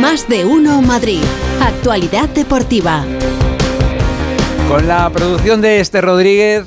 Más de uno Madrid. Actualidad deportiva. Con la producción de este Rodríguez,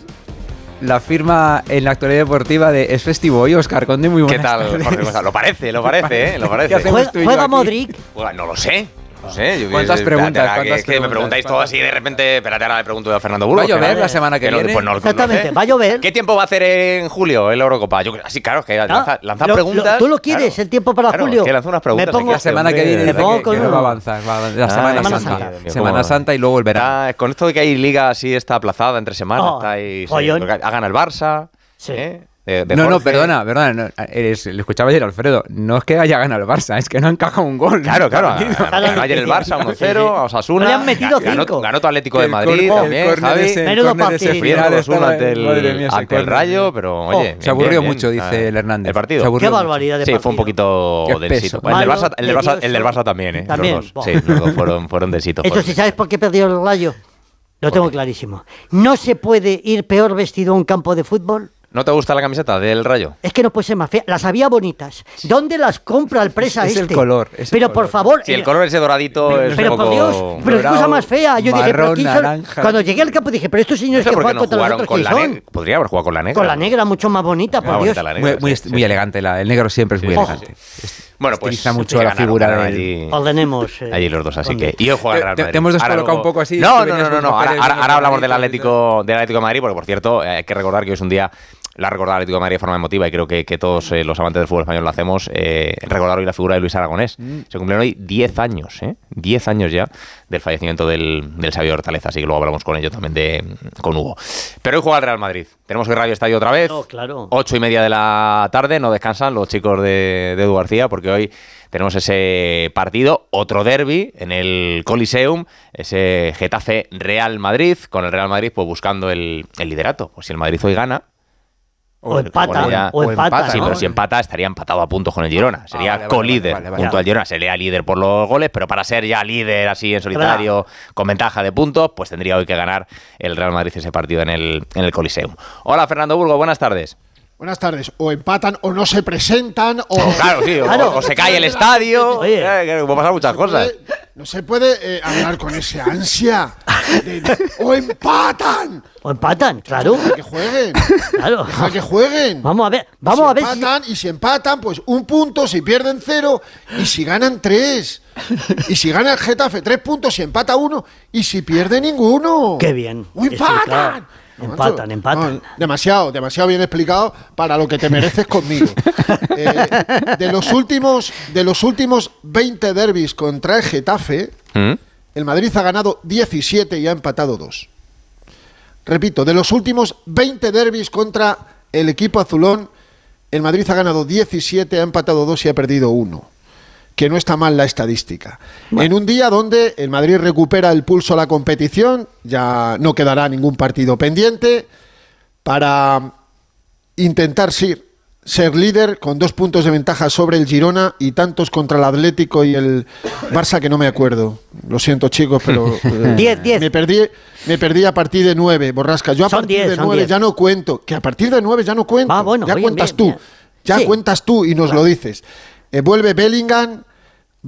la firma en la actualidad deportiva de Es Festivo y Oscar Conde, muy ¿Qué buenas tal. Jorge González? Lo parece, lo parece, ¿eh? Lo ¿Qué parece. Juega? Modric. Bueno, no lo sé. No sé. Yo, ¿Cuántas preguntas, que- cuántas es que me preguntáis todo así de repente. Espérate, ahora le pregunto yo a Fernando Burgos. ¿Va a llover que- la semana que viene? Pues no, no lo Exactamente, sé. va a llover. ¿Qué tiempo va a hacer en julio en la Eurocopa? Yo, así, claro, es que Ah, lanza, lanza lo- lo- preguntas. ¿Tú lo quieres, claro. el tiempo para Claro, julio? es que lanza unas preguntas. Me pongo- aquí La semana que viene, Me pongo con uno. va a avanzar. va la Ah, Semana, Semana Santa. Santa. Semana Santa y luego el verano. Está- con esto de que hay liga así está aplazada entre semanas, Oh, está ahí, sí, follón. porque ha ganado el Barça. Sí. ¿eh? De- de No, no, perdona, perdona. no, eres- le escuchaba ayer Alfredo. No es que haya ganado el Barça, es que no ha encajado un gol. Claro, claro. ganó ayer el Barça 1-0, a Osasuna. Le han metido ganó, cinco. ganó tu Atlético de Madrid cor- también, Javi. Menudo partido. ante el, ante el. Rayo, pero Oh, oye. se bien, aburrió bien, bien. mucho, dice Ah, el Hernández. El partido. Se aburrió Qué barbaridad de Sí, fue un poquito densito. peso. El del, Barça, el, del Barça, el del nervioso. Barça también, ¿eh? También, Los dos. Sí, los dos fueron, fueron densitos. Eso fueron. sí, ¿sabes por qué perdió el Rayo? Lo tengo clarísimo. No se puede ir peor vestido a un campo de fútbol. ¿No te gusta la camiseta del Rayo? Es que no puede ser más fea. Las había bonitas. ¿Dónde las compra el presa Es el este? color, es el Pero por color. favor. Sí, el color ese doradito Pero, es pero un por poco... Dios, pero qué cosa más fea. Yo dije, pero. Cuando llegué al campo dije, pero estos No señores sé que por juegan no contra los jugaron otros, con ¿qué la son? negra. Podría haber jugado con la negra. Con la negra, mucho más bonita, Muy por Dios. la negra, Muy, muy, sí, muy sí. elegante, la- el negro siempre es muy elegante. Bueno, pues Estiliza mucho la figura allí. Ordenemos. eh, Allí los dos, así que. Y hoy juega el Real Te- Madrid. te hemos descolocado un poco así, No, no, no, no. Ahora, hablamos del Atlético, del Atlético de Madrid, porque por cierto, eh, hay que recordar que hoy es un día. La recordar al Atlético de Madrid de forma emotiva y creo que, que todos eh, los amantes del fútbol español lo hacemos. eh, recordar hoy la figura de Luis Aragonés. Mm. Se cumplen hoy 10 años, ¿eh? 10 años ya del fallecimiento del, del sabio Hortaleza, así que luego hablamos con ello también de, con Hugo. Pero hoy juega el Real Madrid. Tenemos hoy Radio Estadio otra vez. Oh, claro. Ocho y media de la tarde, no descansan los chicos de, de Edu García, porque hoy tenemos ese partido, otro derby en el Coliseum, ese Getafe Real Madrid, con el Real Madrid pues buscando el, el liderato. Pues si el Madrid hoy gana. O empata, bueno, ya- o empata, Sí, ¿no? pero si empata estaría empatado a puntos con el Girona. Sería vale, vale, colíder vale, vale, junto al Girona. Sería líder por los goles, pero para ser ya líder así en solitario, con ventaja de puntos, pues tendría hoy que ganar el Real Madrid ese partido en el, en el Coliseum. Hola Fernando Burgo, buenas tardes. Buenas tardes. O empatan o no se presentan o... Claro, sí, o- Claro. o, se cae el estadio. Oye. eh, que pueden pasar muchas cosas. No se puede eh, hablar con ese ansia. de- de- o empatan. O empatan, claro. Deja que jueguen. Claro. Deja que jueguen. Vamos a ver, vamos si a ver si- empatan, Y si empatan, pues un punto, si pierden cero, y si ganan tres. Y si gana el Getafe, tres puntos, si empata uno, y si pierde ninguno. Qué bien. ¡O empatan! No, Empatan, macho, empatan. no, demasiado, demasiado bien explicado para lo que te mereces conmigo. Eh, de los últimos, de los últimos 20 derbis contra el Getafe, ¿Mm? el Madrid ha ganado 17 y ha empatado 2. Repito, de los últimos 20 derbis contra el equipo azulón, el Madrid ha ganado 17, ha empatado 2 y ha perdido 1. Que no está mal la estadística. En un día donde el Madrid recupera el pulso a la competición, ya no quedará ningún partido pendiente, para intentar sí, ser líder con dos puntos de ventaja sobre el Girona y tantos contra el Atlético y el Barça que no me acuerdo. Lo siento chicos, pero eh, Diez, diez. me perdí me perdí a partir de nueve, borrasca. Yo a Son partir diez, de nueve ya no cuento, que a partir de nueve ya no cuento. Ah, bueno, ya bien, cuentas bien, tú, ya Sí. cuentas tú y nos lo dices. Eh, vuelve Bellingham,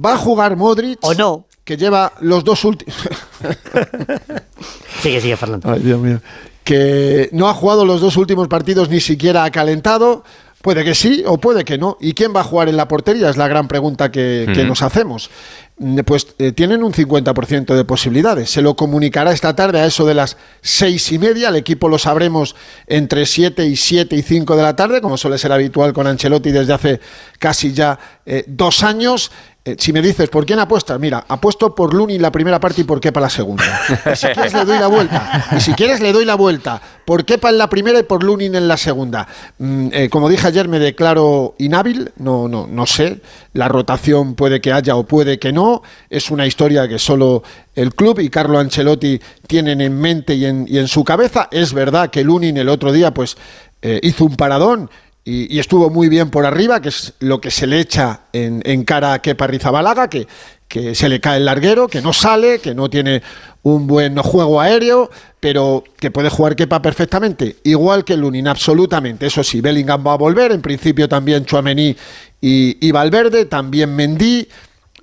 va a jugar Modric O no. que lleva los dos últimos Sigue, sigue, Fernando. Ay, Dios mío. Que no ha jugado los dos últimos partidos, ni siquiera ha calentado. Puede que sí o puede que no. ¿Y quién va a jugar en la portería? Es la gran pregunta que, que nos hacemos. Mm, Pues eh, tienen un 50% de posibilidades. Se lo comunicará esta tarde a eso de las seis y media. El equipo lo sabremos entre 7 y 7 y 5 de la tarde, como suele ser habitual con Ancelotti desde hace casi ya eh, dos años. Eh, si me dices, ¿por quién apuestas? Mira, apuesto por Luni la primera parte y por Kepa la segunda. Y si quieres le doy la vuelta. Y si quieres le doy la vuelta. Por Kepa en la primera y por Lunin en la segunda. Mm, eh, como dije ayer, me declaro inhábil. No, no, no sé. La rotación puede que haya o puede que no. Es una historia que solo el club y Carlo Ancelotti tienen en mente y en, su cabeza. Es verdad que Lunin el otro día pues eh, hizo un paradón y, estuvo muy bien por arriba, que es lo que se le echa en, cara a Kepa Rizabalaga, que, que se le cae el larguero, que no sale, que no tiene un buen juego aéreo, pero que puede jugar Kepa perfectamente, igual que Lunin, absolutamente. Eso sí, Bellingham va a volver, en principio también Chuamení y, y Valverde, también Mendy.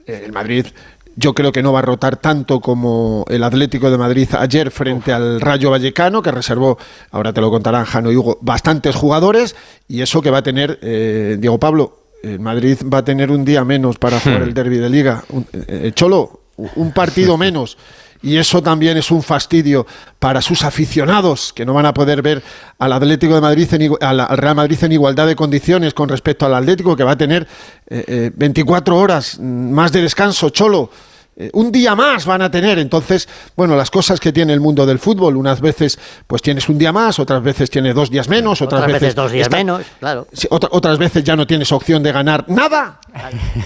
Eh, el Madrid yo creo que no va a rotar tanto como el Atlético de Madrid ayer frente al Rayo Vallecano, que reservó, ahora te lo contarán Jano y Hugo, bastantes jugadores, y eso que va a tener eh, Diego Pablo. El Madrid va a tener un día menos para jugar el derby de liga. Un- eh, Cholo, un partido menos. Y eso también es un fastidio para sus aficionados, que no van a poder ver al Atlético de Madrid, en al, al Real Madrid en igualdad de condiciones con respecto al Atlético, que va a tener eh, eh, 24 horas mm, más de descanso, Cholo. Eh, un día más van a tener. Entonces, bueno, las cosas que tiene el mundo del fútbol, unas veces pues tienes un día más, otras veces tienes dos días menos, otras, Otras veces dos días está- menos, claro. Otra- otras veces ya no tienes opción de ganar nada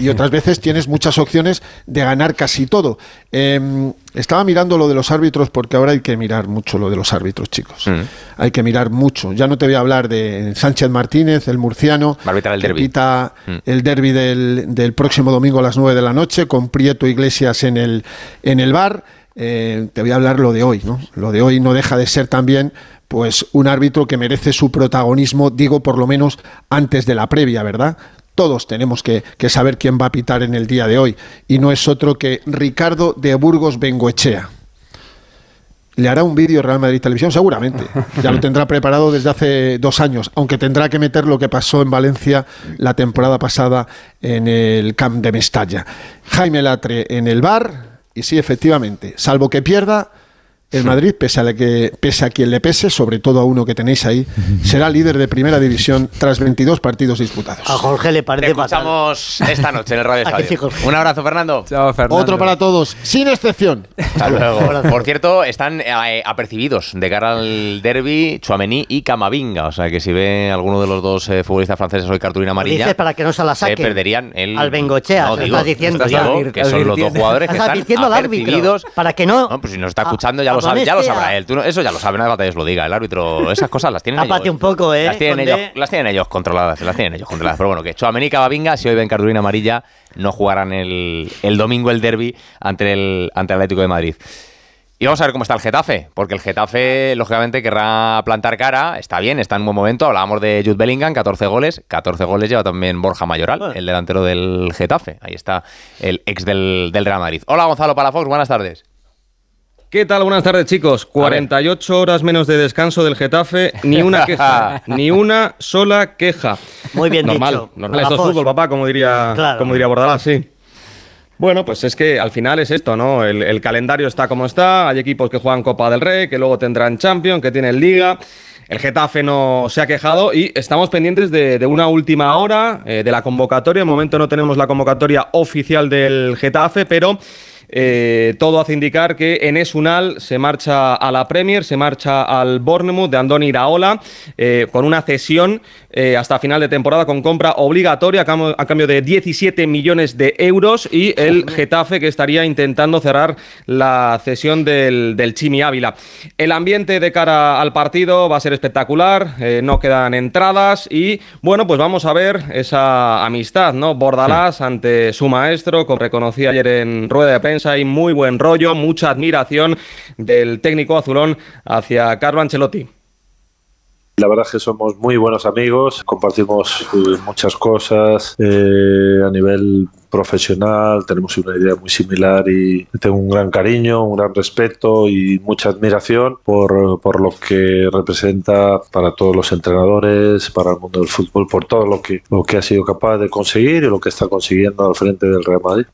y otras veces tienes muchas opciones de ganar casi todo. Eh, estaba mirando lo de los árbitros porque ahora hay que mirar mucho lo de los árbitros, chicos. Mm. Hay que mirar mucho. Ya no te voy a hablar de Sánchez Martínez, el murciano, el derbi. Mm. el derby del, del próximo domingo a las 9 de la noche con Prieto Iglesias en el, en el bar. Eh, te voy a hablar lo de hoy, ¿no? Lo de hoy no deja de ser también pues un árbitro que merece su protagonismo, digo por lo menos antes de la previa, ¿verdad? Todos tenemos que, que saber quién va a pitar en el día de hoy y no es otro que Ricardo de Burgos Bengoechea. Le hará un vídeo Real Madrid Televisión, seguramente. Ya lo tendrá preparado desde hace dos años, aunque tendrá que meter lo que pasó en Valencia la temporada pasada en el Camp de Mestalla. Jaime Latre en el bar, y sí, efectivamente, salvo que pierda, el Madrid, pese a, la que, pese a quien le pese, sobre todo a uno que tenéis ahí, será líder de primera división tras 22 partidos disputados. A Jorge le parece escuchamos esta noche en el Radio ¿A que Estadio. sí? Un abrazo, Fernando. Chao, Fernando. Otro para todos, sin excepción. Hasta luego. Por cierto, están eh, apercibidos de cara al derby Chouameni y Camavinga. O sea que si ve alguno de los dos eh, futbolistas franceses hoy cartulina amarilla, Dices para que no se la saquen. perderían el... Al Bengochea, No, digo, estás diciendo ya. que son los dos jugadores que Estás están advirtiendo al árbitro, apercibidos. para que no- No, pues si nos está escuchando ya lo sabe, ya lo sabrá él. Tú no- eso ya lo sabe, falta que lo diga. El árbitro, esas cosas las tienen ellos. un poco, ¿eh, Las tienen, ellos, las tienen ellos controladas, las tienen ellos controladas. Pero bueno, que Chouameni y Camavinga, si hoy ven cartulina amarilla, no jugarán el, el domingo el derby ante el, ante el Atlético de Madrid. Y vamos a ver cómo está el Getafe, porque el Getafe, lógicamente, querrá plantar cara. Está bien, está en buen momento. Hablábamos de Jude Bellingham, 14 goles. 14 goles lleva también Borja Mayoral, Bueno. el delantero del Getafe. Ahí está el ex del, del Real Madrid. Hola, Gonzalo Palafox, buenas tardes. ¿Qué tal? Buenas tardes, chicos. 48 horas menos de descanso del Getafe, ni una queja, ni una sola queja. Muy bien normal, dicho. Normal, esto es fútbol, papá, como diría, Claro. como diría Bordalás, sí. Bueno, pues es que al final es esto, ¿no? El, el calendario está como está, hay equipos que juegan Copa del Rey, que luego tendrán Champions, que tienen Liga. El Getafe no se ha quejado y estamos pendientes de, de una última hora eh, de la convocatoria. De momento no tenemos la convocatoria oficial del Getafe, pero eh, todo hace indicar que Enes Unal se marcha a la Premier, se marcha al Bournemouth de Andoni Iraola, eh, con una cesión eh, hasta final de temporada con compra obligatoria a cambio, a cambio de 17 millones de euros y el Getafe que estaría intentando cerrar la cesión del, del Chimi Ávila. El ambiente de cara al partido va a ser espectacular, no quedan entradas y bueno, pues vamos a ver esa amistad, ¿no? Bordalás ante su maestro, como reconocí ayer en rueda de prensa, hay muy buen rollo, mucha admiración del técnico azulón hacia Carlo Ancelotti. La verdad es que somos muy buenos amigos, compartimos eh, muchas cosas eh, a nivel profesional, tenemos una idea muy similar y tengo un gran cariño, un gran respeto y mucha admiración por, por lo que representa para todos los entrenadores, para el mundo del fútbol, por todo lo que, lo que ha sido capaz de conseguir y lo que está consiguiendo al frente del Real Madrid.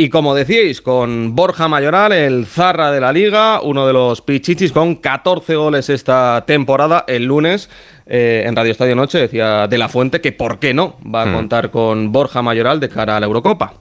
Y como decíais, con Borja Mayoral, el zarra de la liga, uno de los pichichis con 14 goles esta temporada, el lunes eh, en Radio Estadio Noche decía De La Fuente que por qué no va a Hmm. contar con Borja Mayoral de cara a la Eurocopa.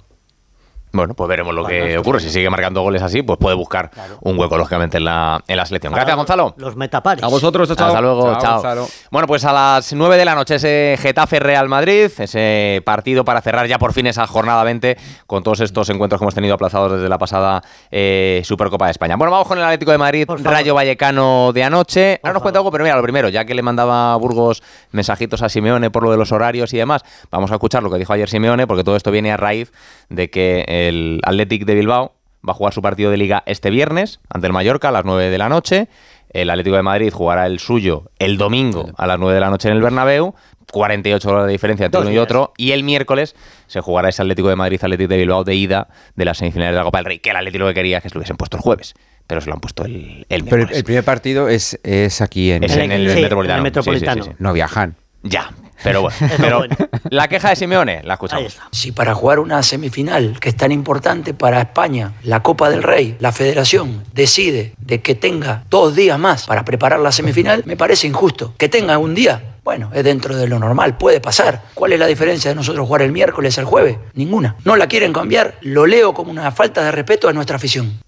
Bueno, pues veremos lo que ocurre. Si sigue marcando goles así, pues puede buscar un hueco, lógicamente, en la, en la selección. Gracias, Gonzalo. Los metapares. A vosotros, chao. Hasta luego, Chao, chao. Gonzalo. Bueno, pues a las 9 de la noche ese Getafe Real Madrid, ese partido para cerrar ya por fin esa jornada 20 con todos estos encuentros que hemos tenido aplazados desde la pasada eh, Supercopa de España. Bueno, vamos con el Atlético de Madrid. Rayo Vallecano de anoche. Por Ahora nos cuenta algo, pero mira, lo primero, ya que le mandaba a Burgos mensajitos a Simeone por lo de los horarios y demás, vamos a escuchar lo que dijo ayer Simeone, porque todo esto viene a raíz de que el Athletic de Bilbao va a jugar su partido de liga este viernes ante el Mallorca a las 9 de la noche. El Atlético de Madrid jugará el suyo el domingo a las 9 de la noche en el Bernabéu, 48 horas de diferencia entre Dos uno y otro. Y el miércoles se jugará ese Atlético de Madrid, Atlético de Bilbao de ida de las semifinales de la Copa del Rey. Que el Atlético lo que quería es que se lo hubiesen puesto el jueves, pero se lo han puesto el, el Pero el, miércoles. primer partido es, es aquí en... Es en el, Sí, Metropolitano. en el Sí, sí, sí, Metropolitano. sí. No viajan. Ya, pero bueno. Pero bueno. la queja de Simeone, la escuchamos. Si para jugar una semifinal que es tan importante para España, la Copa del Rey, la Federación decide de que tenga dos días más para preparar la semifinal, me parece injusto. Que tenga un día, bueno, es dentro de lo normal, puede pasar. ¿Cuál es la diferencia de nosotros jugar el miércoles al jueves? Ninguna. No la quieren cambiar, lo leo como una falta de respeto a nuestra afición.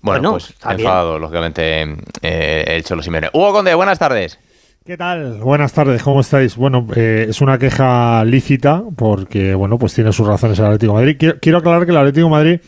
Bueno, Bueno, pues enfadado, lógicamente, eh, el Cholo Simeone. Hugo Conde, buenas tardes. ¿Qué tal? Buenas tardes, ¿cómo estáis? Bueno, eh, es una queja lícita porque, bueno, pues tiene sus razones el Atlético Madrid. Quiero, quiero aclarar que el Atlético Madrid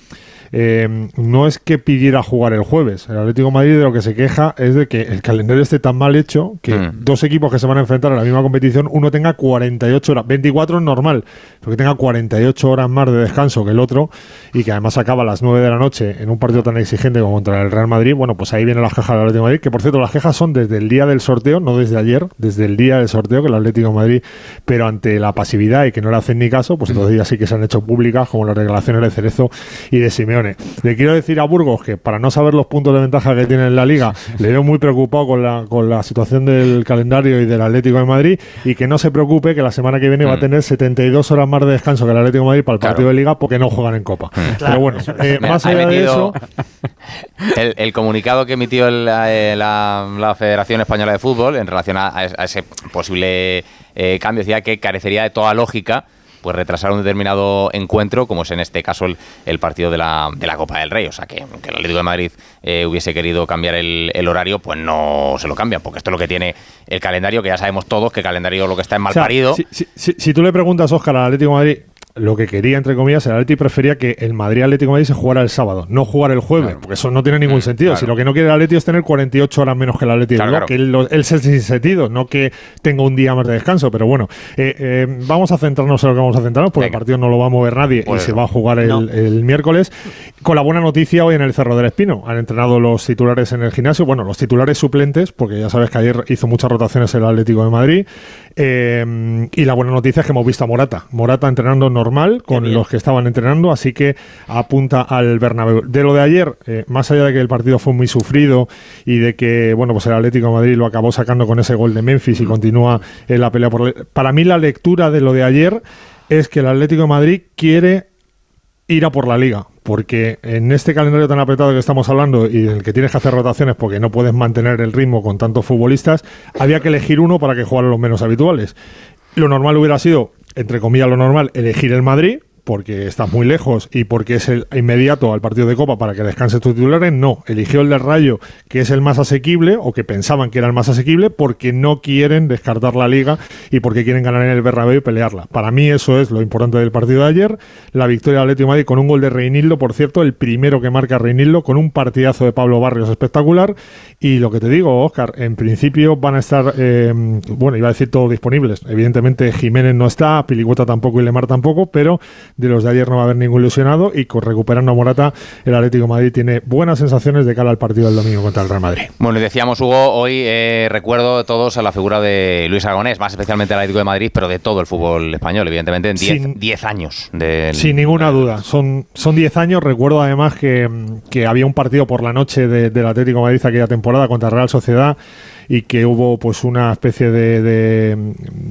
eh, no es que pidiera jugar el jueves. El Atlético de Madrid de lo que se queja es de que el calendario esté tan mal hecho que Mm. dos equipos que se van a enfrentar a la misma competición, uno tenga 48 horas, 24 es normal, pero que tenga 48 horas más de descanso que el otro y que además acaba a las 9 de la noche en un partido tan exigente como contra el Real Madrid. Bueno, pues ahí vienen las quejas del Atlético de Madrid, que por cierto las quejas son desde el día del sorteo, no desde ayer, desde el día del sorteo que el Atlético de Madrid, pero ante la pasividad y que no le hacen ni caso, pues entonces ya sí que se han hecho públicas como las declaraciones de Cerezo y de Simeone. Le quiero decir a Burgos que para no saber los puntos de ventaja que tiene en la liga, le veo muy preocupado con la, con la situación del calendario y del Atlético de Madrid y que no se preocupe que la semana que viene va a Mm. tener 72 horas más de descanso que el Atlético de Madrid para el Claro. partido de liga porque no juegan en Copa. Pero bueno, eh, más allá de eso... El, el comunicado que emitió el- eh, la, la Federación Española de Fútbol en relación a, a ese posible eh, cambio decía que carecería de toda lógica pues retrasar un determinado encuentro, como es en este caso el, el partido de la, de la Copa del Rey. O sea, que, que el Atlético de Madrid eh, hubiese querido cambiar el, el horario, pues no se lo cambian, porque esto es lo que tiene el calendario, que ya sabemos todos que el calendario lo que está en mal O sea, parido. Si, si- si- si tú le preguntas, Óscar, al Atlético de Madrid lo que quería, entre comillas, el Atlético prefería que el Madrid-Atlético de Madrid se jugara el sábado, no jugar el jueves, porque eso no tiene ningún Mm, sentido. claro. Si lo que no quiere el Atlético es tener 48 horas menos que el Atlético, Claro, ¿no? claro. que él, él se sin sentido, no que tenga un día más de descanso. Pero bueno, eh, eh, vamos a centrarnos en lo que vamos a centrarnos, porque Venga. el partido no lo va a mover nadie y se va a jugar el, No. el miércoles. Con la buena noticia hoy en el Cerro del Espino. Han entrenado los titulares en el gimnasio, bueno, los titulares suplentes, porque ya sabes que ayer hizo muchas rotaciones el Atlético de Madrid. Eh, y la buena noticia es que hemos visto a Morata. Morata entrenando normal con los que estaban entrenando, así que apunta al Bernabéu. De lo de ayer, eh, más allá de que el partido fue muy sufrido y de que, bueno, pues el Atlético de Madrid lo acabó sacando con ese gol de Memphis y continúa en la pelea por... Para mí la lectura de lo de ayer es que el Atlético de Madrid quiere ir a por la liga. Porque en este calendario tan apretado que estamos hablando y en el que tienes que hacer rotaciones porque no puedes mantener el ritmo con tantos futbolistas, había que elegir uno para que jugaran los menos habituales. Lo normal hubiera sido, entre comillas, lo normal, elegir el Madrid, porque estás muy lejos y porque es el inmediato al partido de Copa para que descanse tus titulares. No, eligió el del Rayo, que es el más asequible, o que pensaban que era el más asequible, porque no quieren descartar la liga y porque quieren ganar en el Bernabéu y pelearla. Para mí eso es lo importante del partido de ayer. La victoria del Atlético de Madrid con un gol de Reinildo, por cierto, el primero que marca Reinildo, con un partidazo de Pablo Barrios espectacular. Y lo que te digo, Oscar, en principio van a estar, eh, bueno, iba a decir todos disponibles. Evidentemente Jiménez no está, Pilicueta tampoco y Lemar tampoco, pero de los de ayer no va a haber ningún ilusionado y con recuperando a Morata, el Atlético de Madrid tiene buenas sensaciones de cara al partido del domingo contra el Real Madrid. Bueno, y decíamos, Hugo, hoy eh, recuerdo todos a la figura de Luis Aragonés, más especialmente al Atlético de Madrid, pero de todo el fútbol español, evidentemente, en Sin- 10 años. del- Sin ninguna duda. Son son 10 años. Recuerdo además que, que había un partido por la noche de- del Atlético de Madrid aquella temporada contra Real Sociedad y que hubo pues una especie de, de-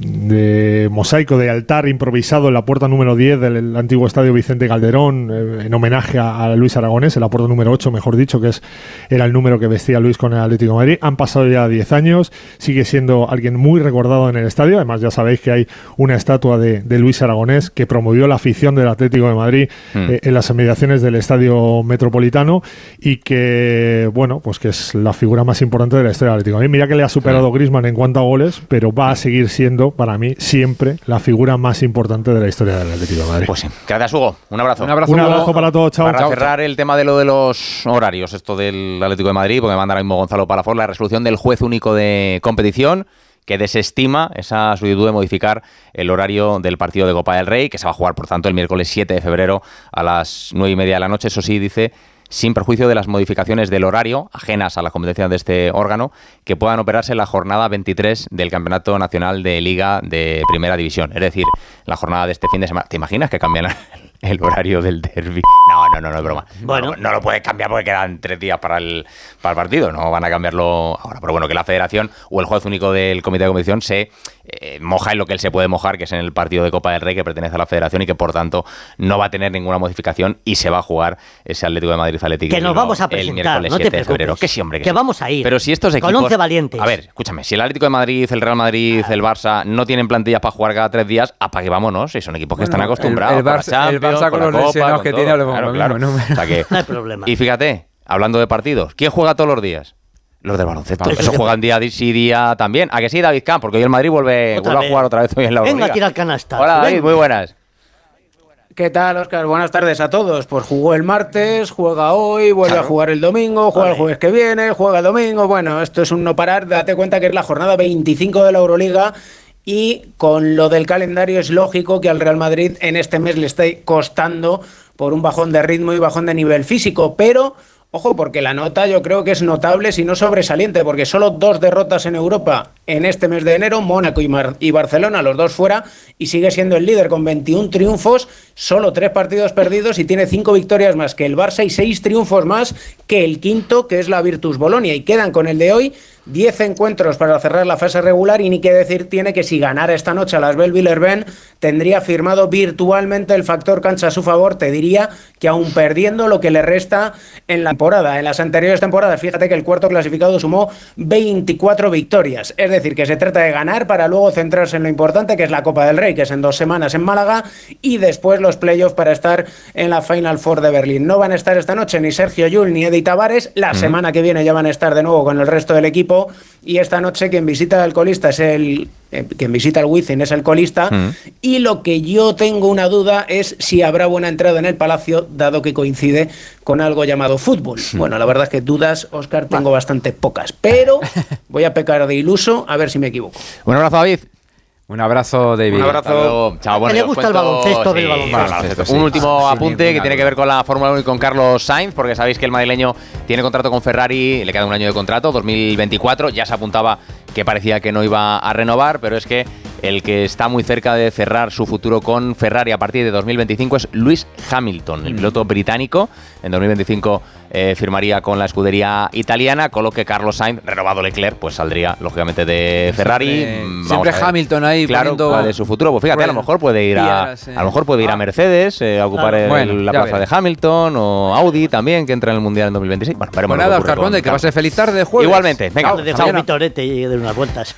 de mosaico de altar improvisado en la puerta número 10 del antiguo estadio Vicente Calderón eh, en homenaje a, a Luis Aragonés, en la puerta número 8, mejor dicho, que es era el número que vestía Luis con el Atlético de Madrid. Han pasado ya 10 años, sigue siendo alguien muy recordado en el estadio. Además, ya sabéis que hay una estatua de, de Luis Aragonés que promovió la afición del Atlético de Madrid Mm. eh, en las inmediaciones del estadio metropolitano y que, bueno, pues que es la figura más importante de la historia del Atlético de Madrid. Mira que le ha superado Griezmann en cuanto a goles, pero va a seguir siendo, para mí, siempre la figura más importante de la historia del Atlético de Madrid. Pues sí. Gracias, Hugo. Un abrazo. Un abrazo, Un Hugo. abrazo para todos, chao. Para Chao, cerrar el tema de lo de los horarios, esto del Atlético de Madrid, porque me manda ahora mismo Gonzalo Palafor, la resolución del juez único de competición que desestima esa solicitud de modificar el horario del partido de Copa del Rey, que se va a jugar, por tanto, el miércoles 7 de febrero a las 9 y media de la noche. Eso sí, dice, sin perjuicio de las modificaciones del horario, ajenas a la competencia de este órgano, que puedan operarse en la jornada 23 del Campeonato Nacional de Liga de Primera División. Es decir, la jornada de este fin de semana. ¿Te imaginas que cambian el horario del derby? No, no, no, no es broma. Bueno. No, no lo puedes cambiar porque quedan tres días para el, para el partido. No van a cambiarlo ahora. Pero bueno, que la federación o el juez único del comité de competición se eh, moja en lo que él se puede mojar, que es en el partido de Copa del Rey que pertenece a la federación y que por tanto no va a tener ninguna modificación y se va a jugar ese Atlético de Madrid Atlético Que nos vamos a el presentar, miércoles no te 7 de febrero. Que sí, hombre. Que sí. vamos a ir. Pero si estos Con equipos. 11 valientes. A ver, escúchame, si el Atlético de Madrid, el Real Madrid, el Barça no tienen plantillas para jugar cada tres días, apague vámonos. Si son equipos que están acostumbrados. el- el con Barça- el con los lesionados que todo. tiene, que- No hay problema. y fíjate, hablando de partidos, ¿quién juega todos los días? Los del baloncesto. Eso el- juegan día sí día también. ¿A que sí, David Camp? Porque hoy el Madrid vuelve, Otra vuelve vez. a jugar otra vez hoy en la Venga, Euroliga. a tirar canastas. Hola, David, Venga. muy buenas. ¿Qué tal, Oscar? Buenas tardes a todos. Pues jugó el martes, juega hoy, vuelve a jugar el domingo, juega el jueves que viene, juega el domingo. Bueno, esto es un no parar. Date cuenta que es la jornada 25 de la Euroliga y con lo del calendario es lógico que al Real Madrid en este mes le esté costando por un bajón de ritmo y bajón de nivel físico, pero Ojo, porque la nota yo creo que es notable, si no sobresaliente, porque solo dos derrotas en Europa en este mes de enero, Mónaco y, y Barcelona, los dos fuera, y sigue siendo el líder con 21 triunfos, solo tres partidos perdidos y tiene cinco victorias más que el Barça y seis triunfos más que el quinto, que es la Virtus Bolonia, y quedan con el de hoy 10 encuentros para cerrar la fase regular y ni qué decir tiene que si ganara esta noche a las Belvillerben tendría firmado virtualmente el factor cancha a su favor, te diría que aún perdiendo lo que le resta en la temporada. En las anteriores temporadas, fíjate que el cuarto clasificado sumó 24 victorias, es decir, que se trata de ganar para luego centrarse en lo importante que es la Copa del Rey, que es en dos semanas en Málaga y después los playoffs para estar en la Final Four de Berlín. No van a estar esta noche ni Sergio Yul ni Eddie Tavares, la semana que viene ya van a estar de nuevo con el resto del equipo y esta noche quien visita al colista es el eh, quien visita el Wizzing es el colista y lo que yo tengo una duda es si habrá buena entrada en el Palacio dado que coincide con algo llamado fútbol. Bueno, la verdad es que dudas, Oscar, tengo bastante pocas, pero voy a pecar de iluso a ver si me equivoco. Un abrazo, David. Un abrazo, David. Un abrazo. Chao, bueno, le gusta el baloncesto del Sí, baloncesto. baloncesto, sí. Un último Ah, sí, apunte que tiene que ver con la Fórmula 1 y con Carlos Sainz, porque sabéis que el madrileño tiene contrato con Ferrari, le queda un año de contrato, 2024. Ya se apuntaba que parecía que no iba a renovar, pero es que el que está muy cerca de cerrar su futuro con Ferrari a partir de 2025 es Lewis Hamilton, el piloto británico. En 2025 eh, firmaría con la escudería italiana, con lo que Carlos Sainz, renovado Leclerc, pues saldría lógicamente de Ferrari. Siempre- siempre. Hamilton ahí claro, cuál es su futuro. Pues fíjate, a lo mejor puede ir a, eh. a lo mejor puede ir a Ah. Mercedes eh, a ocupar el- Bueno, la plaza de Hamilton o Audi también que entra en el mundial en 2026. Bueno, veremos Pues que nada, Oscar con Conde, que ser feliz tarde de jueves. Igualmente, venga, Chao, vitorete y de unas vueltas.